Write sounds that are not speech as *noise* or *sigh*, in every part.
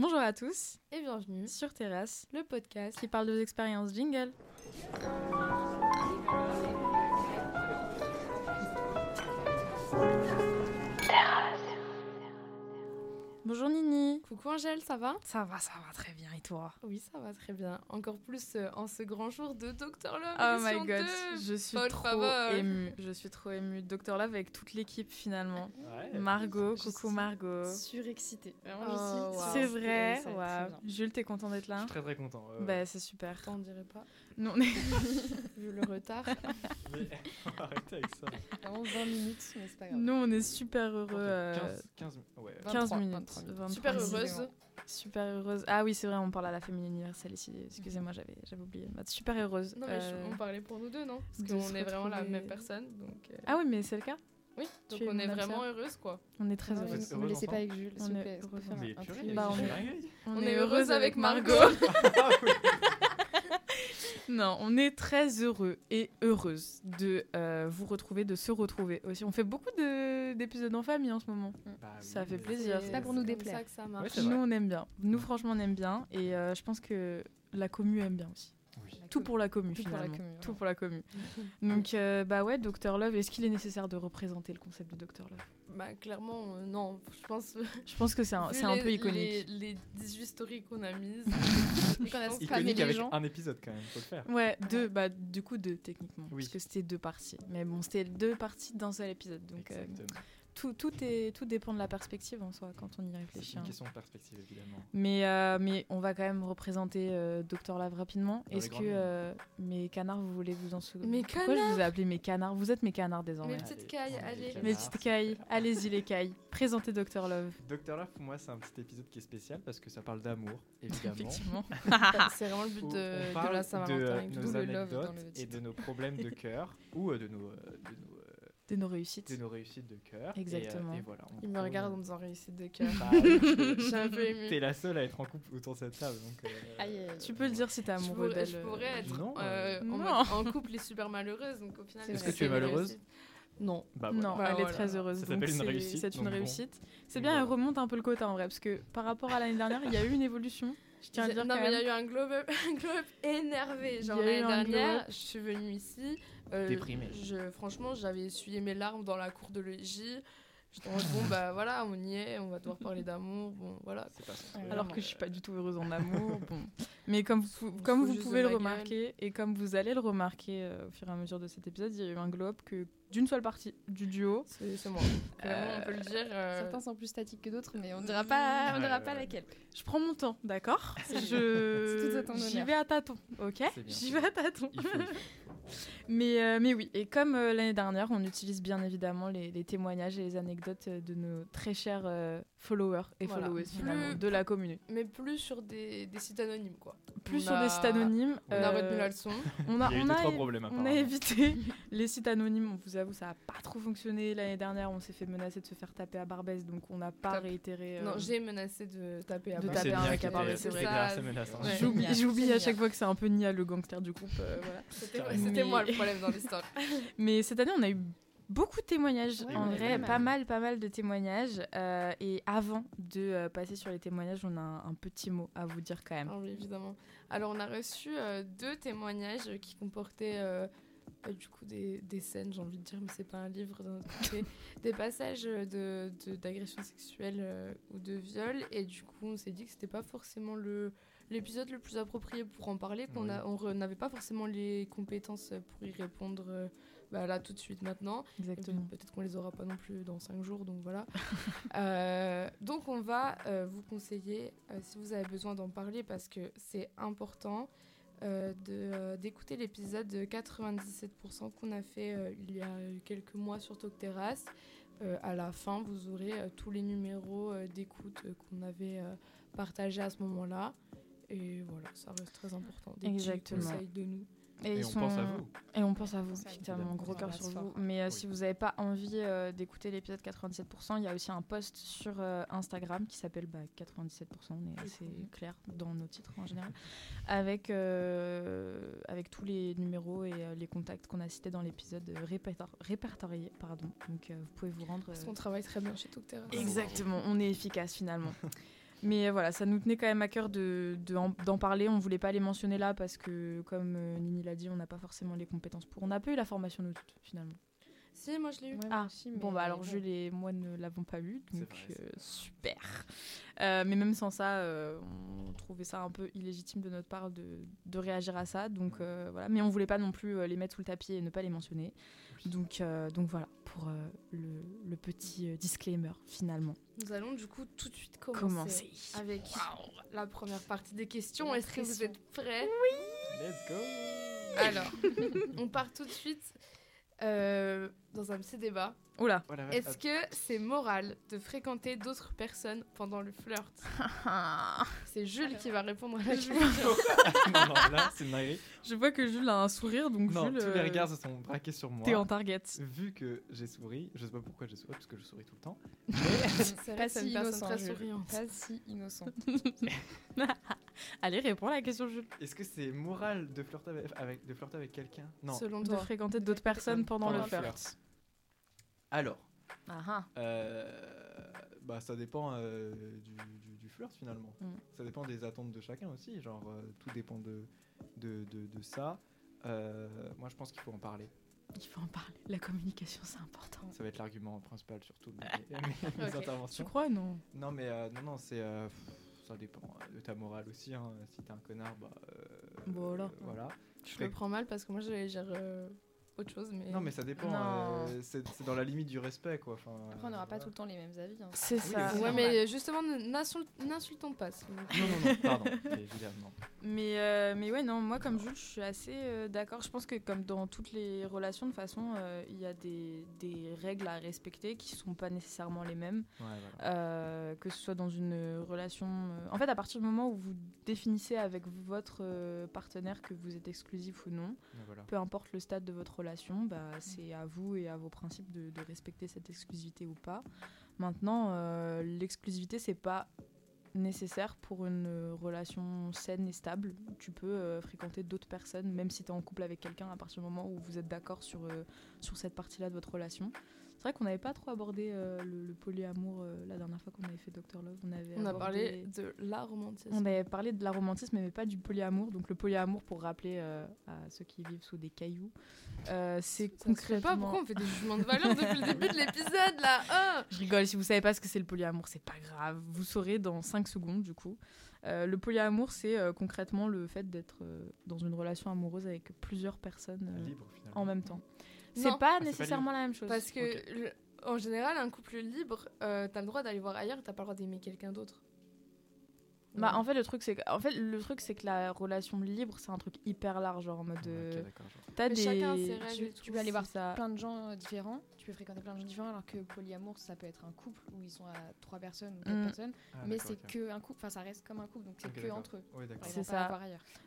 Bonjour à tous et bienvenue sur Terrasse, le podcast qui parle de vos expériences jingle. Bonjour Nini. Coucou Angèle, ça va? Ça va, ça va très bien et toi? Oui, ça va très bien. Encore plus euh, en ce grand jour de Dr Love. Oh my god, je suis trop émue. Je suis trop émue. Dr Love avec toute l'équipe finalement. Margot, coucou Margot. Surexcitée. Oh, C'est vrai. Jules, t'es content d'être là? Je suis très très content. Bah, c'est super. On dirait pas. Non, *laughs* Vu le retard. *laughs* mais arrêtez avec ça. 20 minutes, mais c'est pas grave. Nous, on est super heureux. 15, 15, ouais. 15 minutes. Super heureuse. Super heureuse. Ah oui, c'est vrai, on parle à la famille universelle ici. Excusez-moi, j'avais, j'avais oublié. Super heureuse. Non, mais euh, on parlait pour nous deux, non? Parce qu'on est vraiment la même personne. Donc, euh, Ah oui, mais c'est le cas oui, donc on est vraiment heureuse quoi. On est très heureuse. Ne me laissez pas avec Jules, on est heureux. Bah, on, est, heureuse avec Margot. *laughs* Non, on est très heureux et heureuse de euh, vous retrouver, de se retrouver aussi. On fait beaucoup d'épisodes en famille en ce moment. Bah ça fait plaisir. C'est pas pour nous déplaire. Ça que ça marche. nous, on aime bien. Nous, franchement, on aime bien. Et euh, je pense que la commu aime bien aussi. Tout pour la commu, finalement. Tout pour la commu. *laughs* Donc, euh, bah ouais, Dr Love, est-ce qu'il est nécessaire de représenter le concept de Dr Love? Bah, clairement, euh, non. Je pense. Je pense que c'est un, un peu iconique. Les, les 18 stories qu'on a mises. *laughs* qu'on a iconique avec un épisode, quand même, faut le faire. Ouais, deux, bah, du coup, deux, techniquement. Parce que c'était deux parties. Mais bon, c'était deux parties d'un seul épisode. Donc, euh, tout, tout, est, tout dépend de la perspective en soi quand on y réfléchit. C'est une hein. question de perspective évidemment. Mais, euh, mais on va quand même représenter euh, Docteur Lave rapidement. Est-ce que euh, mes canards, vous voulez vous en souvenir Mes Pourquoi je vous ai appelé mes canards? Vous êtes mes canards désormais. Mes petites cailles, allez. Mes petites cailles, allez-y les cailles. Présentez Docteur Love. Docteur Love, pour moi, c'est un petit épisode qui est spécial parce que ça parle d'amour, *laughs* évidemment. Effectivement. *laughs* c'est vraiment le but de, de la Saint-Valentin. De nos anecdotes et de nos problèmes de *laughs* cœur ou de nos, de nos réussites. De nos réussites de cœur. Exactement. Et, voilà, Il me regarde en disant réussite de *laughs* cœur. Bah, *laughs* je suis un peu émue. T'es la seule à être en couple autour de cette table. Donc, euh, *laughs* tu peux le dire si t'es amoureux d'elle. Je pourrais être non, euh, en, couple et super malheureuse. Donc au final, Est-ce que tu es malheureuse non. Bah, Non, bah, elle est très heureuse. Ça s'appelle une réussite. C'est une réussite. C'est bien, elle remonte un peu le quota en vrai, parce que par rapport à l'année dernière, il y a eu une évolution. Je tiens à dire non, mais il y a eu un glow up, un glow up énervé. Genre l'année dernière, je suis venue ici, euh. Je, franchement, j'avais essuyé mes larmes dans la cour de l'EJ. J'étais en mode, bon, bah voilà, on y est, on va devoir parler d'amour. Bon, voilà. Alors que je suis pas du tout heureuse en amour. *laughs* bon. Mais comme vous, comme vous pouvez le remarquer, et comme vous allez le remarquer euh, au fur et à mesure de cet épisode, il y a eu un glow up que d'une seule partie du duo. C'est moi. Euh, on peut le dire. Euh, Certains sont plus statiques que d'autres, mais on dira pas, on dira pas laquelle. Je prends mon temps, d'accord *laughs* Je j'y vais à tâtons, ok J'y vais à tâtons. Mais euh, mais oui, et comme l'année dernière, on utilise bien évidemment les, les, témoignages et les anecdotes de nos très chers followers et followers finalement de la communauté. Mais plus sur des, des sites anonymes quoi. Plus sur des sites anonymes. On a retenu la leçon. On a, on a, on a évité *laughs* les sites anonymes. On vous avoue, ça n'a pas trop fonctionné. L'année dernière, on s'est fait menacer de se faire taper à Barbès, donc on n'a pas réitéré. Euh, non, j'ai menacé de taper à de taper un mec à Barbès, c'est vrai. J'oublie à chaque fois que c'est un peu Nia le gangster du groupe. Euh, voilà. C'était moi le problème dans l'histoire. *laughs* Mais cette année, on a eu beaucoup de témoignages, en vrai, pas mal, pas mal de témoignages. Euh, et avant de passer sur les témoignages, on a un, petit mot à vous dire quand même. Ah oui, évidemment. Alors, on a reçu deux témoignages qui comportaient du coup des, des scènes, j'ai envie de dire, mais c'est pas un livre *laughs* des passages de, d'agression sexuelle euh, ou de viol. Et du coup, on s'est dit que c'était pas forcément le, l'épisode le plus approprié pour en parler, qu'on n'avait pas forcément les compétences pour y répondre euh, bah, là tout de suite maintenant. Exactement. Peut-être qu'on les aura pas non plus dans 5 jours, donc voilà. *laughs* Euh, donc on va vous conseiller, si vous avez besoin d'en parler, parce que c'est important. Euh, euh, d'écouter l'épisode de 97% qu'on a fait euh, il y a quelques mois sur Talk Terrace. à la fin, vous aurez tous les numéros d'écoute qu'on avait partagés à ce moment-là. Et voilà, ça reste très important. Des Exactement. conseils de nous. Et, on pense à vous. Et on pense à vous, effectivement, gros cœur sur vous. Mais euh, si vous n'avez pas envie euh, d'écouter l'épisode 97%, il y a aussi un post sur euh, Instagram qui s'appelle bah, 97%, on est assez *laughs* clair dans nos titres en général, avec, avec tous les numéros et les contacts qu'on a cités dans l'épisode répertoriés. Pardon. Donc vous pouvez vous rendre. Parce qu'on travaille très bien chez Toctera. Exactement, on est efficace finalement. *laughs* Mais voilà, ça nous tenait quand même à cœur d'en de, parler. On voulait pas les mentionner là parce que, comme Nini l'a dit, on n'a pas forcément les compétences pour. On n'a pas eu la formation nous toutes, finalement. Si, moi je l'ai eu. ah, bon, bah alors Jules et moi ne l'avons pas eu, donc euh, super. Euh, mais même sans ça, euh, on trouvait ça un peu illégitime de notre part de, de réagir à ça, donc voilà. Mais on voulait pas non plus les mettre sous le tapis et ne pas les mentionner. Donc, donc voilà, pour le, le, petit disclaimer finalement. Nous allons du coup tout de suite commencer, avec la première partie des questions. Est-ce que vous êtes prêts? Oui Let's go Alors, *laughs* on part tout de suite euh, dans un petit débat. Oula. Est-ce que c'est moral de fréquenter d'autres personnes pendant le flirt *laughs* C'est Jules qui va répondre à la question. *laughs* non, non, là, c'est Marie. Je vois que Jules a un sourire, donc non, Jules. tous les euh, regards se sont braqués sur moi. T'es en target. Vu que j'ai souri, je sais pas pourquoi j'ai souri, parce que je souris tout le temps. *laughs* Mais pas si innocent. Très Pas si innocent. Allez, réponds à la question, Jules. Est-ce que c'est moral de flirter avec, de flirter avec quelqu'un? Non. Selon toi. De fréquenter d'autres personnes pendant, le flirt. Alors. Euh, bah, ça dépend euh, du, du, flirt finalement. Mm. Ça dépend des attentes de chacun aussi. Genre, euh, tout dépend de, de, de, de ça. moi, je pense qu'il faut en parler. Il faut en parler. La communication, c'est important. Ça va être l'argument principal surtout de *laughs* mes, interventions. Tu crois, non? Non, mais non, non, c'est ça dépend de ta morale aussi. Hein. Si t'es un connard, bah. voilà. voilà. Je le prends mal parce que moi, j'allais dire autre chose. Mais... Non, mais ça dépend. Euh, c'est dans la limite du respect, quoi. Enfin, Après, on n'aura pas tout le temps les mêmes avis. Hein. C'est ça. ouais, mais justement, n'insultons pas. Non, non, non, pardon, *laughs* évidemment. Mais, euh, mais ouais, non, moi, comme Jules, je suis assez euh, d'accord. Je pense que, comme dans toutes les relations, de façon, il y a des, des, règles à respecter qui ne sont pas nécessairement les mêmes. Ouais, que ce soit dans une relation. En fait, à partir du moment où vous définissez avec votre partenaire que vous êtes exclusif ou non, peu importe le stade de votre relation, bah, c'est à vous et à vos principes de, respecter cette exclusivité ou pas. Maintenant, euh, l'exclusivité, c'est pas nécessaire pour une relation saine et stable. Tu peux euh, fréquenter d'autres personnes, même si tu es en couple avec quelqu'un, à partir du moment où vous êtes d'accord sur, euh, sur cette partie-là de votre relation. C'est vrai qu'on n'avait pas trop abordé euh, le, polyamour euh, la dernière fois qu'on avait fait Doctor Love. On, avait on a parlé de l'aromantisme. On avait parlé de l'aromantisme, mais pas du polyamour. Donc le polyamour, pour rappeler euh, à ceux qui vivent sous des cailloux, c'est concrètement... pas pourquoi on fait des jugements de valeur depuis le début de l'épisode là oh Je rigole, si vous savez pas ce que c'est le polyamour, c'est pas grave. Vous saurez dans 5 secondes du coup. le polyamour, c'est concrètement le fait d'être dans une relation amoureuse avec plusieurs personnes en même temps. C'est pas nécessairement la même chose. Parce que, en général, un couple libre, euh, t'as le droit d'aller voir ailleurs, t'as pas le droit d'aimer quelqu'un d'autre. Bah, en fait, le truc, c'est que, en fait, le truc, c'est que la relation libre, c'est un truc hyper large, genre en mode. Euh, t'as des. Chacun ses règles, tu, peux aller voir ça. plein de gens euh, différents, tu peux fréquenter plein de gens différents, alors que polyamour, ça peut être un couple où ils sont à trois personnes ou quatre mm. personnes, ah, mais c'est que un couple, enfin, ça reste comme un couple, donc c'est que entre eux. c'est ça.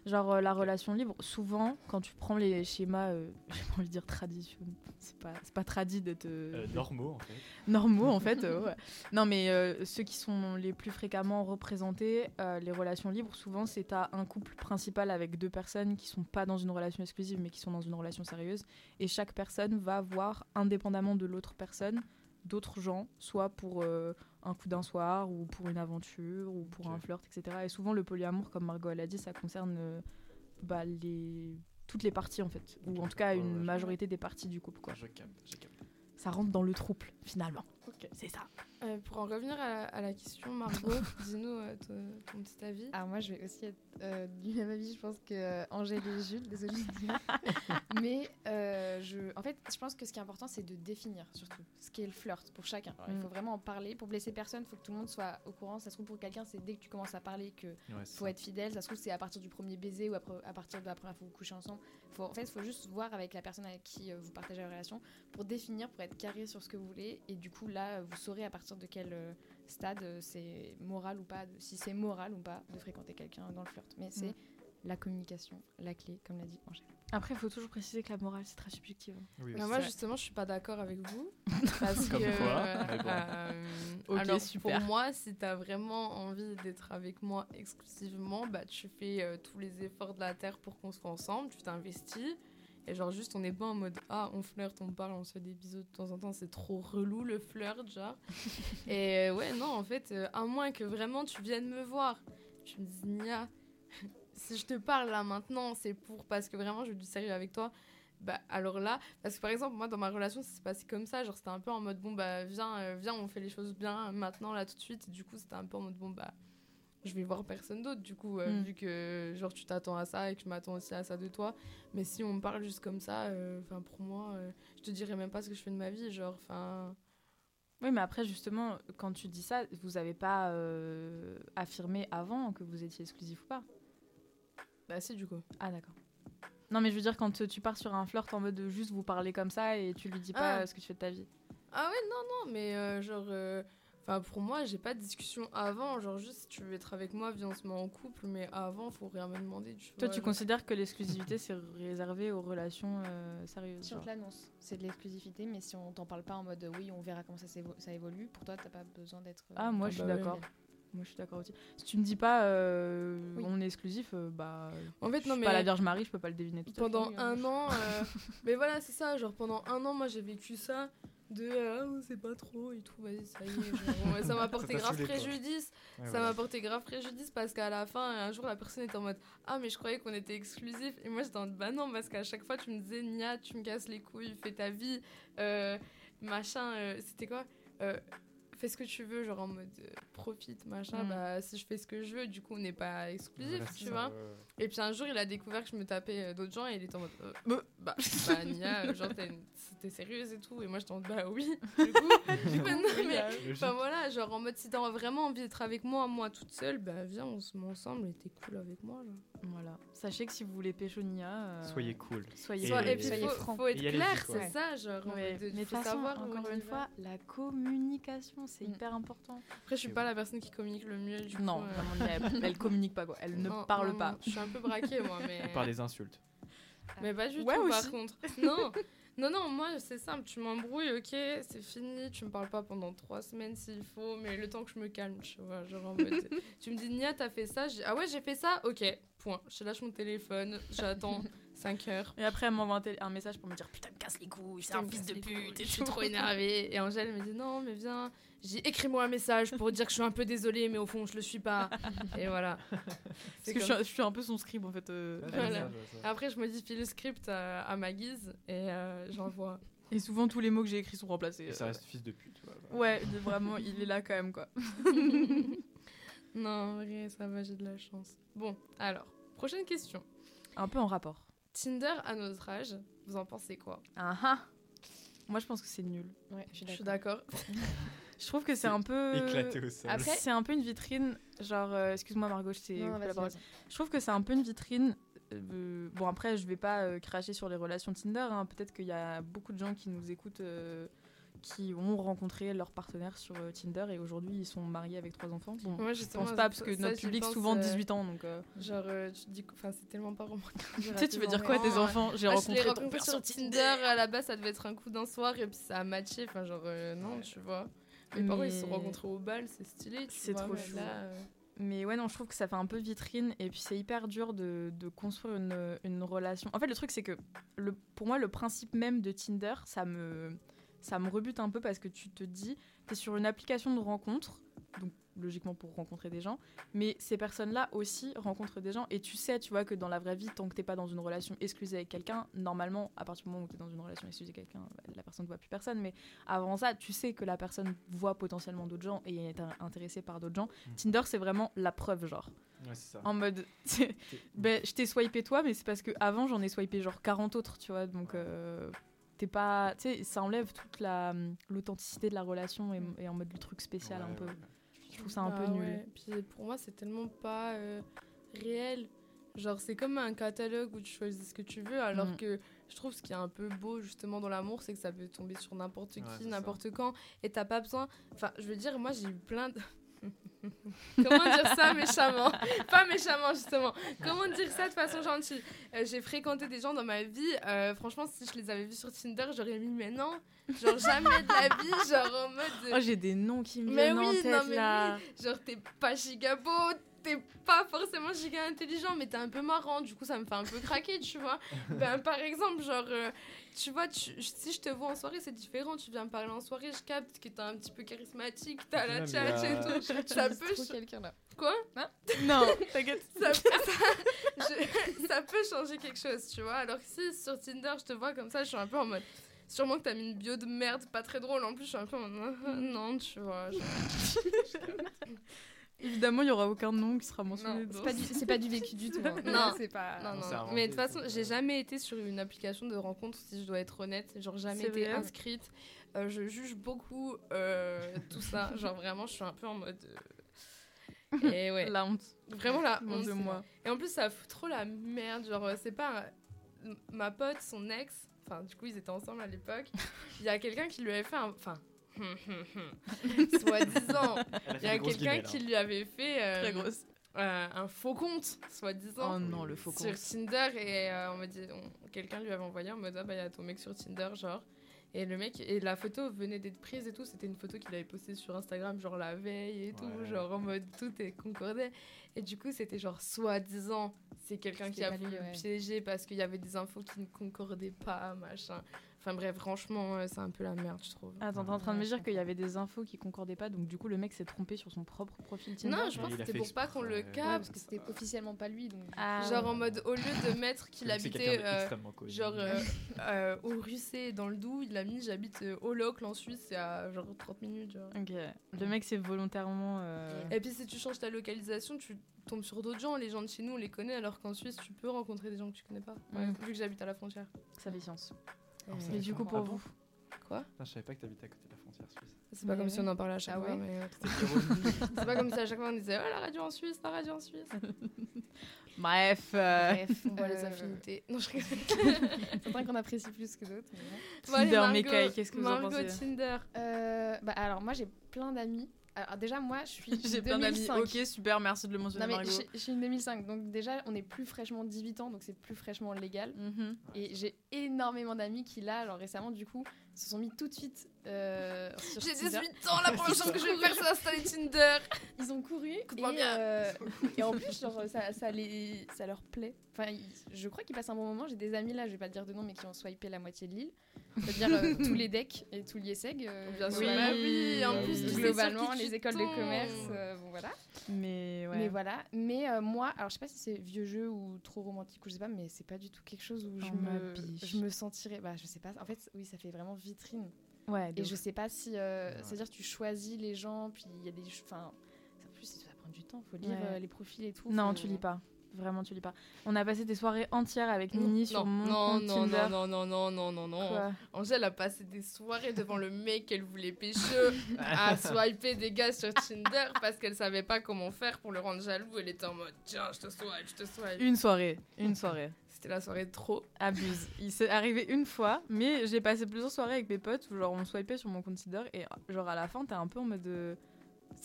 Genre, euh, la relation libre, souvent, quand tu prends les schémas, *laughs* j'ai envie de dire tradition, c'est pas, pas tradit d'être. normaux, en fait. Normaux, en fait, *laughs* ouais. Non, mais ceux qui sont les plus fréquemment représentés, euh, les relations libres, souvent, c'est à un couple principal avec deux personnes qui sont pas dans une relation exclusive, mais qui sont dans une relation sérieuse. Et chaque personne va voir, indépendamment de l'autre personne, d'autres gens, soit pour euh, un coup d'un soir, ou pour une aventure, ou pour un flirt, etc. Et souvent, le polyamour, comme Margot l'a dit, ça concerne euh, bah, les... toutes les parties, en fait. Ou en tout cas, une majorité des parties du couple. Quoi. Je capte, je capte. Ça rentre dans le trouble, finalement. C'est ça. Euh, pour en revenir à, la question, Margot, *laughs* dis-nous euh, ton, petit avis. Alors moi, je vais aussi être euh, du même avis, je pense que Angèle et Jules, désolée. *laughs* Mais je, en fait, je pense que ce qui est important, c'est de définir surtout ce qu'est le flirt pour chacun. Il faut vraiment en parler. Pour blesser personne, il faut que tout le monde soit au courant. Ça se trouve pour quelqu'un, c'est dès que tu commences à parler que faut être fidèle. Ça se trouve c'est à partir du premier baiser ou à partir de la première fois que vous couchez ensemble. Faut, en fait, il faut juste voir avec la personne avec qui vous partagez la relation pour définir, pour être carré sur ce que vous voulez. Et du coup, là, vous saurez à partir de quel euh, stade euh, c'est moral ou pas, si c'est moral ou pas de fréquenter quelqu'un dans le flirt. Mais c'est mm. la communication, la clé, comme l'a dit Angèle. Après, il faut toujours préciser que la morale, c'est très subjectif. Hein. moi, justement, je suis pas d'accord avec vous. *laughs* Parce Comme que, quoi euh, alors, pour moi, si tu as vraiment envie d'être avec moi exclusivement, bah, tu fais tous les efforts de la terre pour qu'on soit ensemble, tu t'investis. Et genre, juste, on n'est pas en mode Ah, on flirte, on parle, on se fait des bisous de temps en temps, c'est trop relou le flirt, genre. *laughs* et euh, ouais, non, en fait, euh, à moins que vraiment tu viennes me voir, je me dis Nia, si je te parle là maintenant, c'est pour parce que vraiment je veux du sérieux avec toi. Bah, alors là, parce que par exemple, moi dans ma relation, ça s'est passé comme ça. Genre, c'était un peu en mode bon, bah, viens, euh, viens, on fait les choses bien maintenant, là, tout de suite. Et du coup, c'était un peu en mode bon, bah, je vais voir personne d'autre du coup, euh, mm. vu que genre tu t'attends à ça et que je m'attends aussi à ça de toi. Mais si on me parle juste comme ça, euh, enfin pour moi, je te dirais même pas ce que je fais de ma vie, genre, enfin. Oui, mais après, justement, quand tu dis ça, vous avez pas affirmé avant que vous étiez exclusif ou pas? Bah, si, du coup. Ah, d'accord. Non, mais je veux dire, quand tu pars sur un flirt en mode de juste vous parler comme ça et tu lui dis pas ah. ce que tu fais de ta vie. Ah ouais, non, non, mais euh, genre. Euh, enfin, pour moi, j'ai pas de discussion avant. Genre, juste si tu veux être avec moi, viens, on se met en couple. Mais avant, faut rien me demander. Tu Toi, tu considères que l'exclusivité, c'est réservé aux relations euh, sérieuses Si on te l'annonce, c'est de l'exclusivité. Mais si on t'en parle pas en mode oui, on verra comment ça, ça évolue, pour toi, t'as pas besoin d'être. ah, moi, je suis d'accord. Moi, je suis d'accord aussi. Si tu me dis pas euh, on est exclusif, euh, bah. En fait, non, mais. pas la Vierge Marie, je peux pas le deviner tout Pendant un an. Euh, *laughs* mais voilà, c'est ça. Genre, pendant un an, moi, j'ai vécu ça. De ah, c'est pas trop et tout, vas-y, ça y est. ça m'a *laughs* porté grave préjudice. ça m'a porté grave préjudice parce qu'à la fin, un jour, la personne était en mode Ah, mais je croyais qu'on était exclusif. Et moi, j'étais en mode Bah non, parce qu'à chaque fois, tu me disais Nia, tu me casses les couilles, fais ta vie. machin, c'était quoi fais ce que tu veux, genre en mode euh, profite, machin. Mm. Bah, si je fais ce que je veux, du coup, on n'est pas exclusif, tu vois. Et puis un jour, il a découvert que je me tapais euh, d'autres gens et il était en mode, euh, bah, bah, *laughs* bah Nia, genre, t'es sérieuse et tout. Et moi, j'étais en mode, bah oui. *laughs* Du coup, mais, enfin voilà, genre en mode, si t'as vraiment envie d'être avec moi, moi toute seule, bah viens, on se met ensemble et t'es cool avec moi. Voilà. Sachez que si vous voulez pécho Nia, soyez cool. Soyez, et, puis, soyez franc. Faut être clair, c'est ça, genre. mais de savoir, encore une fois, la communication c'est mm. hyper important. Après, je suis pas la personne qui communique le mieux. Du non, coup, euh. elle, communique pas quoi. Elle ne parle pas. je suis un peu braquée moi, mais. Par des insultes. Mais pas du tout par contre. Non. Non, non, moi c'est simple, tu m'embrouilles, ok, c'est fini, tu me parles pas pendant trois semaines s'il faut, mais le temps que je me calme, tu vois, genre en mode, tu me dis, Nia, t'as fait ça, ah ouais, j'ai fait ça, ok, point, je lâche mon téléphone, j'attends *laughs* 5 heures. Et après, elle m'envoie un, message pour me dire Putain, me casse les couilles, c'est un fils de pute, et je suis trop énervée. *laughs* Et Angèle me dit Non, mais viens, j'ai écris-moi un message pour dire que je suis un peu désolée, mais au fond, je le suis pas. et voilà. *laughs* Parce que je suis, un peu son script en fait. Euh, après, je modifie le script à, ma guise et euh, j'envoie. Et souvent, tous les mots que j'ai écrits sont remplacés. Et ça reste fils de pute. Ouais, vraiment, il est là quand même, quoi. *laughs* non, vrai, ça va, j'ai de la chance. Bon, alors, prochaine question. Un peu en rapport. Tinder à notre âge, vous en pensez quoi? Ah ah Moi, je pense que c'est nul. Ouais, je suis d'accord. *laughs* je trouve que c'est un peu. Éclaté au sol. Après, c'est un peu une vitrine. Genre, euh, excuse-moi, Margot, je Je trouve que c'est un peu une vitrine. Euh, bon, après, je vais pas euh, cracher sur les relations Tinder. Hein. Peut-être qu'il y a beaucoup de gens qui nous écoutent qui ont rencontré leur partenaire sur euh, Tinder et aujourd'hui ils sont mariés avec trois enfants. Bon, Moi, je pense pas parce que notre public souvent 18 euh, ans donc. Euh. Genre tu dis enfin c'est tellement pas romantique. tu sais tu veux dire quoi tes enfants? J'ai rencontré, ton père sur Tinder. À la base ça devait être un coup d'un soir et puis ça a matché enfin genre non tu vois. Mes parents ils se sont rencontrés au bal c'est stylé. C'est trop chou. Mais ouais, non, je trouve que ça fait un peu vitrine et puis c'est hyper dur de, de construire une, une, relation. En fait, le truc, c'est que le, pour moi, le principe même de Tinder, ça me, ça me rebute un peu parce que tu te dis, tu es sur une application de rencontre, donc logiquement pour rencontrer des gens, mais ces personnes-là aussi rencontrent des gens et tu sais, tu vois, que dans la vraie vie, tant que t'es pas dans une relation exclusive avec quelqu'un, normalement, à partir du moment où tu es dans une relation exclusive avec quelqu'un, bah, la personne ne voit plus personne, mais avant ça, tu sais que la personne voit potentiellement d'autres gens et est intéressée par d'autres gens. Mmh. Tinder, c'est vraiment la preuve, genre. Ouais, ça. En mode, *laughs* ben, je t'ai swipé toi, mais c'est parce que avant j'en ai swipé genre 40 autres, tu vois, donc. Euh, pas tu sais ça enlève toute la l'authenticité de la relation et, en mode le truc spécial un peu. Je trouve ça un peu bah nul puis pour moi c'est tellement pas euh, réel. Genre c'est comme un catalogue où tu choisis ce que tu veux alors mm. que je trouve ce qui est un peu beau justement dans l'amour c'est que ça peut tomber sur n'importe qui n'importe quand et t'as pas besoin enfin je veux dire moi j'ai eu plein de *laughs* Comment dire ça méchamment? Pas méchamment, justement. Comment dire ça de façon gentille? Euh, J'ai fréquenté des gens dans ma vie. Euh, franchement, si je les avais vus sur Tinder, j'aurais mis, mais non, genre jamais de la vie, genre en mode. Oh, j'ai des noms qui me viennent mais oui, en tête, non, mais Oui. Genre, t'es pas gigabo, t'es pas forcément giga intelligent, mais t'es un peu marrant, du coup ça me fait un peu craquer, tu vois. *laughs* ben, par exemple, genre, euh, tu vois, tu, si je te vois en soirée, c'est différent. Tu viens me parler en soirée, je capte que t'es un petit peu charismatique, t'as la chat et tout. ça peut. quelqu'un là. Quoi? Hein? *laughs* Non, t'inquiète. Ça, ça, ça, peut changer quelque chose, tu vois. Alors que si sur Tinder, je te vois comme ça, je suis un peu en mode. Sûrement que t'as mis une bio de merde, pas très drôle. En plus, je suis un peu en mode. *laughs* non, tu vois. Évidemment, il n'y aura aucun nom qui sera mentionné. C'est pas, du vécu du *laughs* tout. Hein. Non, c'est pas. Non, non. Mais de toute façon, j'ai jamais été sur une application de rencontre, si je dois être honnête. Genre, jamais été inscrite. Euh, je juge beaucoup euh, tout ça. *laughs* Genre, vraiment, je suis un peu en mode. Euh, et ouais. La honte. Vraiment la honte. de moi. Et en plus, ça fout trop la merde. Genre, c'est pas. Ma pote, son ex, enfin, du coup, ils étaient ensemble à l'époque. *laughs* Il y a quelqu'un qui lui avait fait un. Enfin, *laughs* soi-disant. Il y a quelqu'un qui lui avait fait euh, euh, un faux compte, soi-disant. Oh non, le faux compte. Sur Tinder et euh, on m'a dit, quelqu'un lui avait envoyé en mode ah bah il y a ton mec sur Tinder genre. Et le mec et la photo venait d'être prise et tout, c'était une photo qu'il avait postée sur Instagram genre la veille et tout, genre en mode tout est concordé. Et du coup, c'était genre soi-disant c'est quelqu'un qui a voulu piéger parce qu'il y avait des infos qui ne concordaient pas, machin. Enfin bref, franchement, c'est un peu la merde, je trouve. Attends, t'es en train de me dire qu'il y avait des infos qui concordaient pas, donc du coup le mec s'est trompé sur son propre profil Tinder. Non, je pense que c'était pour pas qu'on le capte. parce que c'était officiellement pas lui. Donc... Ah, genre en mode, au lieu de mettre qu'il habitait euh, genre euh, euh, au Russé dans le Doubs, il a mis j'habite au Locle en Suisse, c'est à genre 30 minutes. Genre. Ok, le mec c'est volontairement. Et puis si tu changes ta localisation, tu tombes sur d'autres gens. Les gens de chez nous, on les connaît, alors qu'en Suisse, tu peux rencontrer des gens que tu connais pas. Vu que j'habite à la frontière. Ça fait science. Et du coup, pour ah vous Quoi Je savais pas que t'habitais à côté de la frontière suisse. C'est pas comme si on en parlait à chaque ah fois. mais... Euh, *laughs* c'est pas comme si à chaque fois on disait Oh la radio en Suisse, la radio en Suisse. *laughs* Bref. Euh... Bref, on voit les euh, affinités. Non, je C'est *laughs* qu'on apprécie plus que d'autres. Tinder, qu'est-ce que vous en pensez Tinder. Euh, bah, alors, moi j'ai plein d'amis alors déjà, moi, je suis. *laughs* J'ai plein d'amis. Ok, super, merci de le mentionner. Non, mais je, suis une 2005, donc déjà, on est plus fraîchement 18 ans, donc c'est plus fraîchement légal. Mhm. Et j'ai énormément d'amis qui, là, alors récemment, du coup, se sont mis tout de suite euh, J'ai 18 ans, la première chose que je vais faire, c'est installer Tinder. Ils ont couru. Et, euh, et, en plus, genre, ça, ça, les, ça leur plaît. Enfin, je crois qu'ils passent un bon moment. J'ai des amis là, je vais pas dire de nom, mais qui ont swipé la moitié de l'île. C'est-à-dire euh, *laughs* tous les decks et tous les SEG. Bien sûr. Oui, en plus, globalement, les écoles de commerce. bon, voilà. Mais, ouais. mais voilà. Mais moi, alors je sais pas si c'est vieux jeu ou trop romantique ou je sais pas, mais c'est pas du tout quelque chose où je, oh, me, je me sentirais. Bah, je sais pas. En fait, oui, ça fait vraiment vitrine. Ouais, et je sais pas si. Euh, c'est-à-dire tu choisis les gens, puis il y a des. Enfin, en plus, ça prend du temps, faut lire euh, les profils et tout. Non, tu lis pas. Vraiment, tu lis pas. On a passé des soirées entières avec Nini sur mon non, compte non, Tinder. Non, non, non, non, non, non, non. Angèle a passé des soirées devant le mec qu'elle voulait pêcher à *laughs* swiper des gars sur Tinder parce qu'elle savait pas comment faire pour le rendre jaloux. Elle était en mode tiens, je te swipe, je te swipe. Une soirée, une soirée. C'était la soirée trop. Abuse. Il s'est arrivé une fois, mais j'ai passé plusieurs soirées avec mes potes où genre on swipait sur mon consider et genre à la fin t'es un peu en mode de...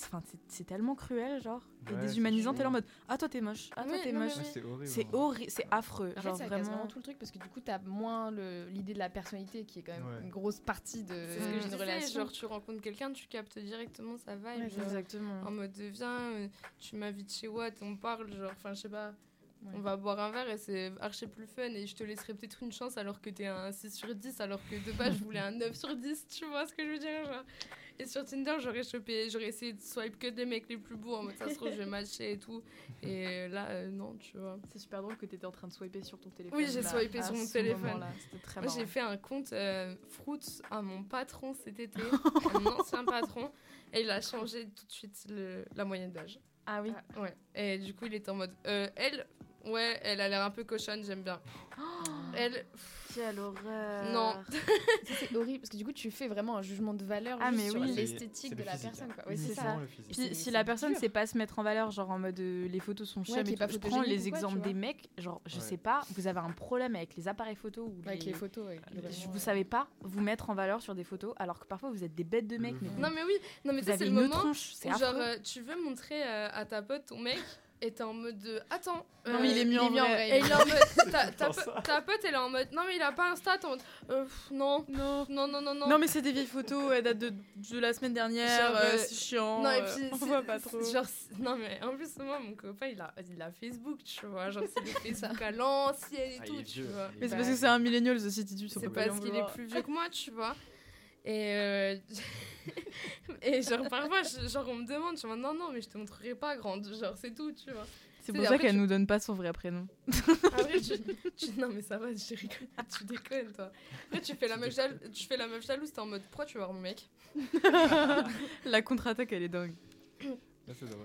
Enfin, c'est tellement cruel, genre. et déshumanisant, t'es là en mode Ah, toi t'es moche. Ah, toi t'es moche. c'est horrible. C'est horrible, c'est affreux. En genre, fait, vraiment... vraiment tout le truc parce que du coup, t'as moins l'idée de la personnalité qui est quand même une grosse partie de une relation. Genre, tu rencontres quelqu'un, tu captes directement sa vibe. exactement. En mode, viens, euh, tu m'invites chez Watt, on parle, genre, enfin, je sais pas. On va boire un verre et c'est archi plus fun et je te laisserai peut-être une chance alors que t'es un 6 sur 10 alors que de base je voulais un 9 sur 10, tu vois ce que je veux dire genre. Et sur Tinder, j'aurais chopé, j'aurais essayé de swipe que des mecs les plus beaux en mode ça se trouve je vais matcher et tout. Et là, euh, non, tu vois. C'est super drôle que t'étais en train de swiper sur ton téléphone. Oui, j'ai swipé sur mon téléphone. Moi, j'ai fait un compte euh, Fruits à mon patron cet été, *laughs* mon ancien patron, et il a changé tout de suite le, la moyenne d'âge. Ah oui ah, Ouais. Et du coup, il était en mode. Euh, elle, Ouais, elle a l'air un peu cochonne, j'aime bien. Oh, elle. Quelle horreur. Non. *laughs* c'est horrible parce que du coup, tu fais vraiment un jugement de valeur ah, mais sur l'esthétique de la personne. Quoi. c'est ça. Puis, si la personne ne sait pas se mettre en valeur, genre en mode euh, les photos sont chères, mais je prends les exemples des mecs, genre je sais pas, vous avez un problème avec les appareils photos ou avec les, photos. vous savez pas vous mettre en valeur sur des photos alors que parfois vous êtes des bêtes de mecs. non mais oui, non mais c'est le moment. Genre euh, tu veux montrer euh, à ta pote ton mec était en mode de attends non mais il est mis, en, vrai. et il est en mode *laughs* ta, pote elle est en mode non mais il a pas Insta en mode euh, non. Non. Non non non non. Mais c'est des vieilles photos elles datent de, de la semaine dernière euh, euh, c'est chiant non et puis *laughs* on voit pas trop. genre non mais en plus moi mon copain il a il a Facebook tu vois genre c'est le *laughs* Facebook à l'ancienne et ah, tout tu vois. mais c'est parce que c'est un millénial aussi tu c'est parce qu'il est plus vieux que moi tu vois et *laughs* et genre, parfois, genre, on me demande, je dis, non, non, mais je te montrerai pas grande, genre, c'est tout, tu vois. C'est pour ça qu'elle nous donne pas son vrai prénom. Après, tu, non, mais ça va, je rigole. Tu déconnes, toi. Après, tu fais la meuf, jalouse, tu fais la meuf jalouse, t'es en mode, pourquoi tu veux voir mon mec? *laughs* La contre-attaque, elle est dingue.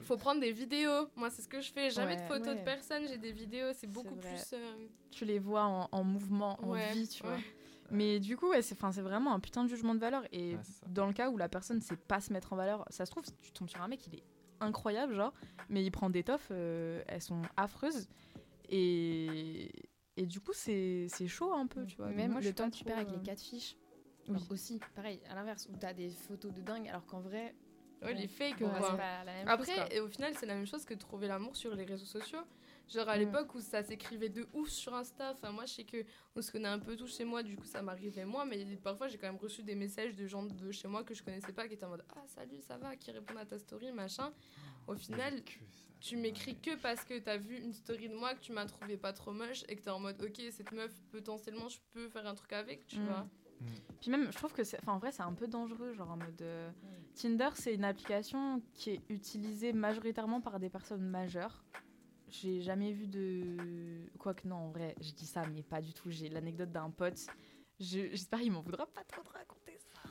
Faut prendre des vidéos. Moi, c'est ce que je fais. Jamais de photos de personnes, j'ai des vidéos. C'est beaucoup plus. Euh, tu les vois en, en mouvement, en vie, tu vois. Mais du coup, ouais, c'est vraiment un putain de jugement de valeur. Et dans le cas où la personne sait pas se mettre en valeur, ça se trouve, tu tombes sur un mec, il est incroyable, genre, mais il prend des toffes, euh, elles sont affreuses. Et, et du coup, c'est chaud un peu, tu vois. Même le temps que tu perds avec les euh, quatre fiches. Oui. aussi, pareil, à l'inverse, où t'as des photos de dingue, alors qu'en vrai. Ouais, les fakes, quoi. Après, et au final, c'est la même chose que trouver l'amour sur les réseaux sociaux. Genre à l'époque où ça s'écrivait de ouf sur Insta, enfin moi je sais que on se connaît un peu tous chez moi, du coup ça m'arrivait moi, mais parfois j'ai quand même reçu des messages de gens de chez moi que je connaissais pas qui étaient en mode ah salut ça va, qui répondent à ta story machin. Au final, tu m'écris que parce que t'as vu une story de moi que tu m'as trouvé pas trop moche et que t'es en mode ok cette meuf potentiellement je peux faire un truc avec, tu mm. vois. Mm. Puis même, je trouve que, enfin, en vrai, c'est un peu dangereux, genre en mode. Euh, Tinder, c'est une application qui est utilisée majoritairement par des personnes majeures. J'ai jamais vu de. Quoique, non, en vrai, je dis ça, mais pas du tout. J'ai l'anecdote d'un pote. J'espère qu'il m'en voudra pas trop de raconter ça.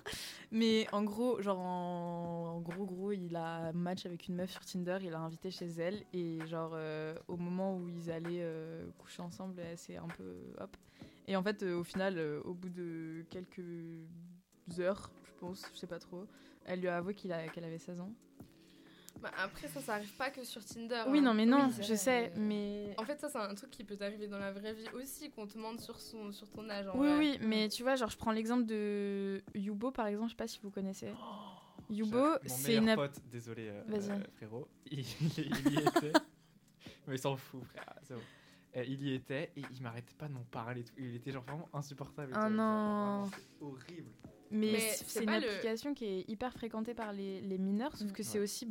Mais en gros, genre, en, gros, gros, il a match avec une meuf sur Tinder, il l'a invité chez elle. Et, genre, euh, au moment où ils allaient euh, coucher ensemble, c'est un peu. Hop. Et en fait, euh, au final, au bout de quelques heures, je pense, je sais pas trop, elle lui a avoué qu'elle avait 16 ans. Bah après, ça, ça arrive pas que sur Tinder. Oui, hein. non, mais non, je sais, mais... En fait, ça, c'est un truc qui peut t'arriver dans la vraie vie aussi, qu'on te demande sur, son, sur ton âge. oui, oui, mais tu vois, genre, je prends l'exemple de Yubo, par exemple, je sais pas si vous connaissez. Oh, Yubo, c'est une... pote, désolé, euh, euh, frérot, *laughs* il, il, y était... mais il s'en fout, frère, c'est bon. Euh, il y était et il m'arrêtait pas de m'en parler. Il était genre vraiment insupportable. Ah non. horrible. Mais, c'est une application qui est hyper fréquentée par les, les mineurs, sauf que c'est aussi.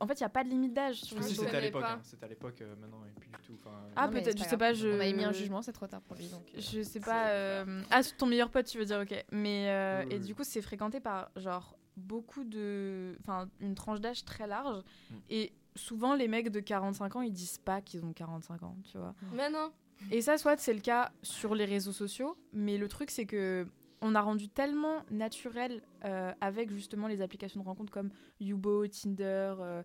En fait, il n'y a pas de limite d'âge sur C'était à l'époque, hein. c'était à l'époque, euh, maintenant, et plus du tout. ah, peut-être, je sais pas. Je... On a émis un jugement, c'est trop tard pour lui. Donc, euh, je sais pas. Euh... Ah, ton meilleur pote, tu veux dire, ok. Mais. Euh, et du coup, c'est fréquenté par, genre, beaucoup de. Enfin, une tranche d'âge très large. Mm. Et souvent, les mecs de 45 ans, ils disent pas qu'ils ont 45 ans, tu vois. Mais non. Et ça, soit c'est le cas sur les réseaux sociaux, mais le truc, c'est que on a rendu tellement naturel euh, avec justement les applications de rencontres comme Yubo, Tinder. Euh,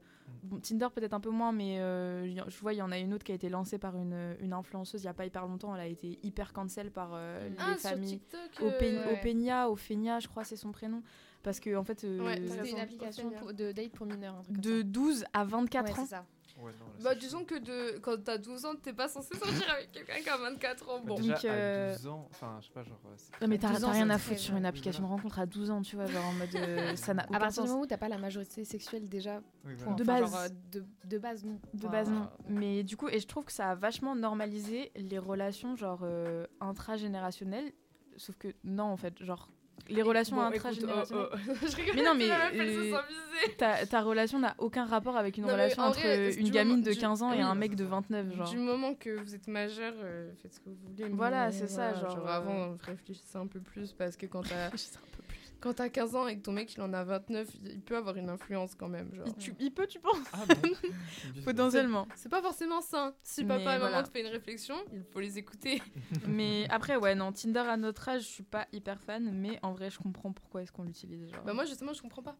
Tinder peut-être un peu moins, mais euh, je vois il y en a une autre qui a été lancée par une, une influenceuse il n'y a pas hyper longtemps. Elle a été hyper cancel par ah, les familles. Au Openia, Ophenia, je crois c'est son prénom. Parce que en fait, c'était une application de date pour mineurs. de 12 à 24 ans. Ça bah, disons que de, quand t'as 12 ans, t'es pas censé sortir avec quelqu'un qui a 24 ans. Bon. Déjà, Donc, à 12 ans, enfin, je sais pas, genre. Non, mais t'as rien à foutre sur une application de rencontre à 12 ans, tu vois, genre en mode. Euh, ça n'a À partir du moment où t'as pas la majorité sexuelle déjà. De base. Euh, de, de, base, non. De base, non. Mais du coup, et je trouve que ça a vachement normalisé les relations, genre, euh, intragénérationnelles. Sauf que, non, en fait, genre, les relations intragénérationnelles. Oh, oh. *laughs* mais non, mais ta, ta, relation n'a aucun rapport avec une relation entre une gamine de 15 ans et un mec de 29. Genre. Du moment que vous êtes majeur, euh, faites ce que vous voulez. Voilà, c'est ça. Genre, genre avant, euh, réfléchissez un peu plus parce que quand *laughs* t'as quand t'as 15 ans et que ton mec il en a 29, il peut avoir une influence quand même. Genre. Il, peut, tu penses ah bon *laughs* Potentiellement. C'est pas forcément sain. Si papa et maman te fait une réflexion, il faut les écouter. *laughs* mais après, ouais, non, Tinder à notre âge, je suis pas hyper fan, mais en vrai, je comprends pourquoi est-ce qu'on l'utilise. Genre. Bah, moi, justement, je comprends pas.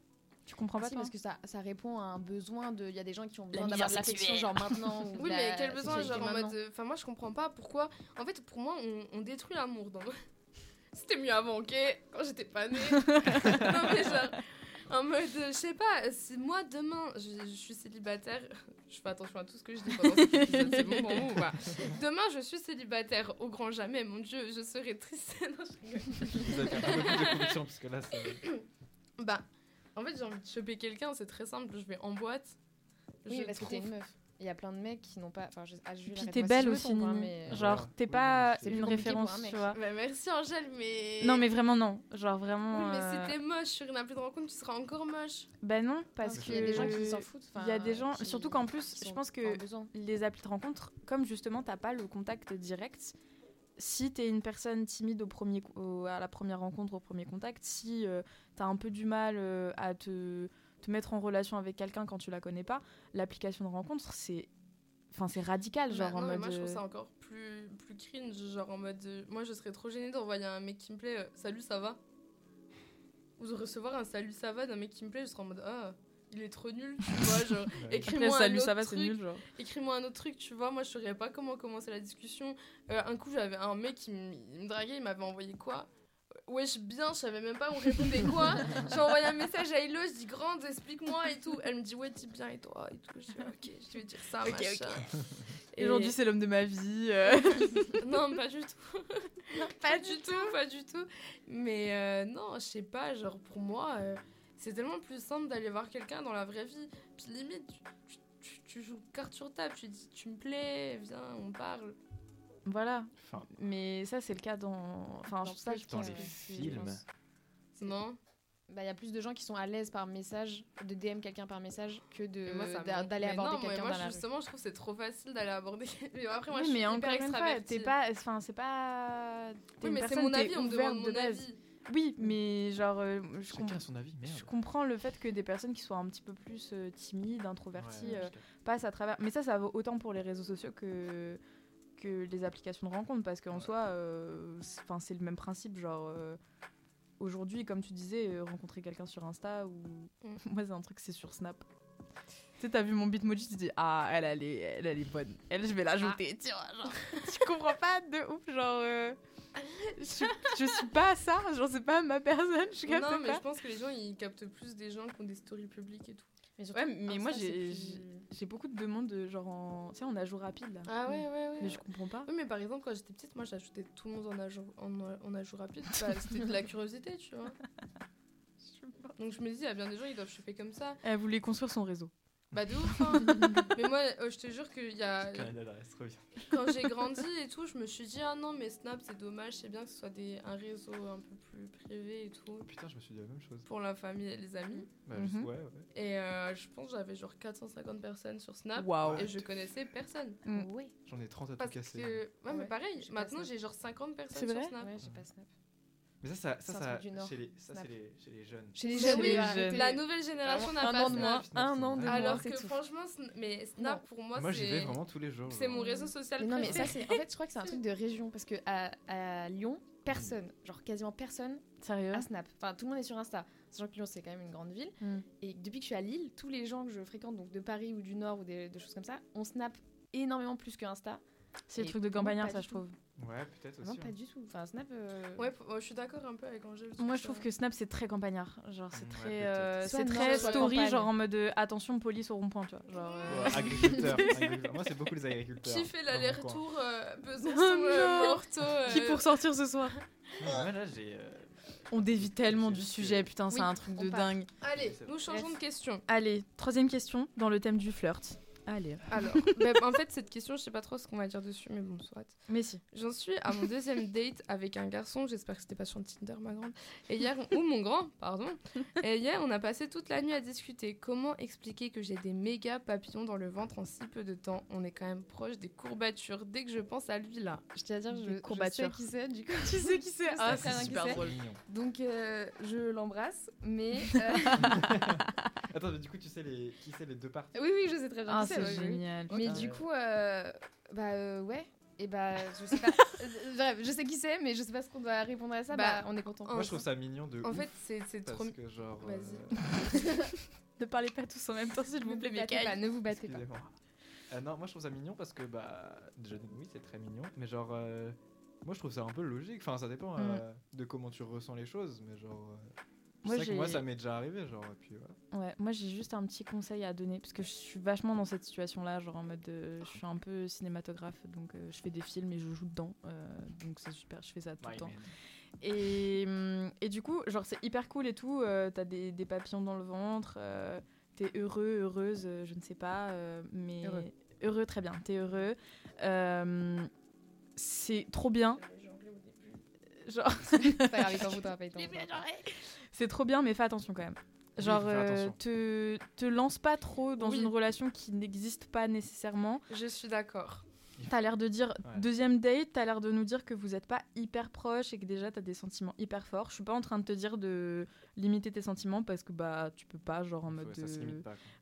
Tu comprends pas si, parce que ça, ça répond à un besoin de. Il y a des gens qui ont besoin d'avoir de l'affection, genre maintenant. *laughs* oui, mais quel besoin, genre en mode. Enfin, moi, je comprends pas pourquoi. En fait, pour moi, on, on détruit l'amour dans c'était mieux avant, ok Quand j'étais pas née. *laughs* non, mais genre, en mode, je sais pas, si moi demain, je, suis célibataire, *laughs* je fais attention à tout ce que je dis pendant cet épisode, c'est bon pour vous Demain, je suis célibataire au grand jamais, mon dieu, je serais triste. *laughs* non, je Vous avez un peu plus de conviction, parce que là, ça. bah, en fait, j'ai envie de choper quelqu'un, c'est très simple, je vais en boîte. Oui, parce que t'es une meuf. Il y a plein de mecs qui n'ont pas. Enfin, je, ah, Puis t'es belle aussi, hein, mais... genre t'es pas une référence, tu vois. Bah, merci Angèle, mais. Non, mais vraiment non, genre vraiment. Oui, mais si euh, t'es moche sur une appli de rencontre, tu seras encore moche. Bah non, parce qu'il y a des gens qui s'en foutent. Il y a des gens, surtout qu'en plus, je pense que les applis de rencontre, comme justement t'as pas le contact direct. Si t'es une personne timide au premier, à la première rencontre, au premier contact, si euh, t'as un peu du mal euh, à te te mettre en relation avec quelqu'un quand tu la connais pas, l'application de rencontre, c'est enfin c'est radical bah genre en mode moi je trouve ça encore plus plus cringe genre en mode moi je serais trop gênée d'envoyer un mec qui me plaît euh, salut ça va? Ou de recevoir un salut ça va d'un mec qui me plaît je serais en mode ah il est trop nul tu vois genre *laughs* écris-moi un autre ça va, truc. nul, genre. écris-moi un autre truc tu vois moi je saurais pas comment commencer la discussion. Euh, un coup j'avais un mec qui me draguait il m'avait envoyé quoi? Wesh bien, je savais même pas où répondait quoi. J'ai envoyé un message à Hello, je dis grande, explique-moi et tout. Elle me dit ouais, dis bien et toi et tout. Je dis ok, je vais dire ça, okay, machin. Et aujourd'hui, c'est l'homme de ma vie. Euh. *laughs* non, pas du tout. pas, du tout, *laughs* pas du tout. Mais euh, non, je sais pas, genre pour moi, euh, c'est tellement plus simple d'aller voir quelqu'un dans la vraie vie. Puis limite, tu, tu, tu joues carte sur table, tu dis tu me plais, viens, on parle. Voilà. mais ça, c'est le cas dans. Enfin, dans, ça, je dans les films. Non. Bah, il y a plus de gens qui sont à l'aise par message, de DM quelqu'un par message, que de d'aller aborder quelqu'un dans la justement, je trouve c'est trop facile d'aller aborder. mais après, moi, je suis mais encore une fois, t'es pas. Enfin, c'est pas. Oui, mais c'est mon avis, on me demande mon avis. Oui, mais genre, euh, je, comprends, son avis, je comprends le fait que des personnes qui soient un petit peu plus euh, timides, introverties, euh, passent à travers. Mais ça, ça vaut autant pour les réseaux sociaux que les applications de rencontre parce qu'en soi, euh, enfin c'est le même principe. Genre, euh, aujourd'hui, comme tu disais, euh, rencontrer quelqu'un sur Insta ou. Mm. *laughs* Moi, c'est un truc, c'est sur Snap. Tu sais, t'as vu mon bitmoji, tu te dis, ah, elle, elle est, elle, elle est bonne. Elle, je vais l'ajouter. Ah. Tu vois, genre, *laughs* tu comprends pas de ouf, genre. je, je, suis pas ça, genre, c'est pas ma personne, je capte Non, mais je pense que les gens, ils captent plus des gens qui ont des stories publiques et tout. Mais ouais, mais moi j'ai beaucoup de demandes de genre en. Tu sais, en ajout rapide là. Ah ouais, ouais, ouais. Mais je comprends pas. Oui, mais par exemple, quand j'étais petite, moi j'ajoutais tout le monde en ajout, en, en ajout rapide. Bah, *laughs* C'était de la curiosité, tu vois. Donc je me dis, il y a bien des gens, ils doivent choper comme ça. Elle voulait construire son réseau. Bah de ouf, hein. *laughs* mais moi, euh, je te jure qu'il y a... Quand j'ai grandi et tout, je me suis dit, ah non, mais Snap, c'est dommage, c'est bien que ce soit des... un réseau un peu plus privé et tout. Putain, je me suis dit la même chose. Pour la famille et les amis. Bah, mhm. ouais, ouais. Et euh, je pense que j'avais genre 450 personnes sur Snap. Et je connaissais personne. Mm. Oui. J'en ai 30 à tout casser. Que... Ouais, mais pareil, maintenant j'ai genre 50 personnes sur Snap. Ouais, j'ai pas Snap. Mais ça, ça, ça, ça, chez, les, ça c'est les, chez les jeunes. Chez les jeunes, oui, jeunes. La nouvelle génération n'a pas an de moins. Un an de moins. Alors que franchement, mais Snap pour moi, c'est. Moi, j'y vais vraiment tous les jours. C'est mon réseau social mais Non, mais ça, c'est. En fait, je crois que c'est un truc de région parce que à, à Lyon, personne, genre quasiment personne, Sérieux? à Snap. Enfin, tout le monde est sur Insta. Sachant que Lyon, c'est quand même une grande ville. Hmm. Et depuis que je suis à Lille, tous les gens que je fréquente, donc de Paris ou du Nord ou des, des choses comme ça, on Snap énormément plus que Insta. C'est le truc de campagnard, ça, je trouve. Ouais, peut-être aussi. Non, pas du tout. Enfin, Snap. Euh, ouais, je suis d'accord un peu avec Angèle. Moi, je trouve que Snap, c'est très campagnard. Genre, c'est très, euh, c'est très story, genre en mode euh, attention, police au rond-point, tu vois. Genre, agriculteur, Moi, c'est beaucoup les agriculteurs. Qui fait l'aller-retour Besançon, Morteau Qui pour sortir ce soir Ouais, là, j'ai. On dévie tellement du sujet, putain, c'est un truc de dingue. Allez, nous changeons de question. Allez, troisième question dans le thème du flirt. Allez. Alors, *laughs* bah, en fait, cette question, je sais pas trop ce qu'on va dire dessus, mais bon, soit. Mais si. J'en suis à mon deuxième date avec un garçon. J'espère que c'était pas sur Tinder, ma grande. Et hier, ou mon grand, pardon. *laughs* Et hier, on a passé toute la nuit à discuter. Comment expliquer que j'ai des méga papillons dans le ventre en si peu de temps? On est quand même proche des courbatures. Dès que je pense à lui là, je tiens à dire, je, je sais qui c'est. Du coup, *laughs* tu sais qui c'est? Ah, c'est super drôle. Donc, euh, je l'embrasse, mais. Euh, Attends, mais du coup, tu sais les... qui c'est les deux parties Oui, oui, je sais très bien. Ah, c'est génial. Mais du coup, euh, bah euh, ouais. Et bah, je sais pas. *laughs* Bref, je sais qui c'est, mais je sais pas ce qu'on doit répondre à ça. Bah, bah on est content. Moi, je trouve ça mignon de. En fait, c'est trop. Parce que genre. Vas-y. Euh, *laughs* *laughs* ne parlez pas tous en même temps, s'il vous plaît, mais Ne vous battez pas. non, moi, je trouve ça mignon parce que bah, déjà, oui, c'est très mignon, mais genre. Moi, je trouve ça un peu logique. Enfin, ça dépend mm. de comment tu ressens les choses, mais genre. Moi, que moi, ça m'est déjà arrivé, genre. puis, Ouais, moi, j'ai juste un petit conseil à donner, parce que je suis vachement dans cette situation-là, genre en mode. Euh, je suis un peu cinématographe, donc euh, je fais des films et je joue dedans. Euh, donc, c'est super, je fais ça tout le temps. Et, hum, et, du coup, genre, c'est hyper cool et tout. T'as des, des, papillons dans le ventre. T'es heureux, heureuse, je ne sais pas, mais heureux, très bien. T'es heureux. c'est trop bien. Genre. *laughs* c'est trop bien, mais fais attention quand même. Genre, euh, te, te lance pas trop dans une relation qui n'existe pas nécessairement. Je suis d'accord. T'as l'air de dire, deuxième date, t'as l'air de nous dire que vous n'êtes pas hyper proches et que déjà t'as des sentiments hyper forts. Je suis pas en train de te dire de limiter tes sentiments parce que bah tu peux pas, genre en mode.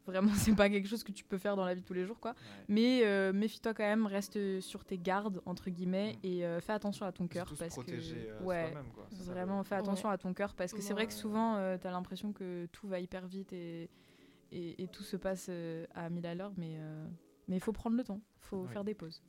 Vraiment, c'est pas quelque chose que tu peux faire dans la vie de tous les jours, quoi. Mais euh, méfie-toi quand même, reste sur tes gardes, entre guillemets, mm. et euh, fais attention à ton cœur. parce que. Euh, ouais, quoi. vraiment, fais attention à ton cœur parce que c'est vrai que souvent t'as l'impression que tout va hyper vite et, et, et tout se passe à mille à l'heure, mais mais il faut prendre le temps, il faut faire des pauses.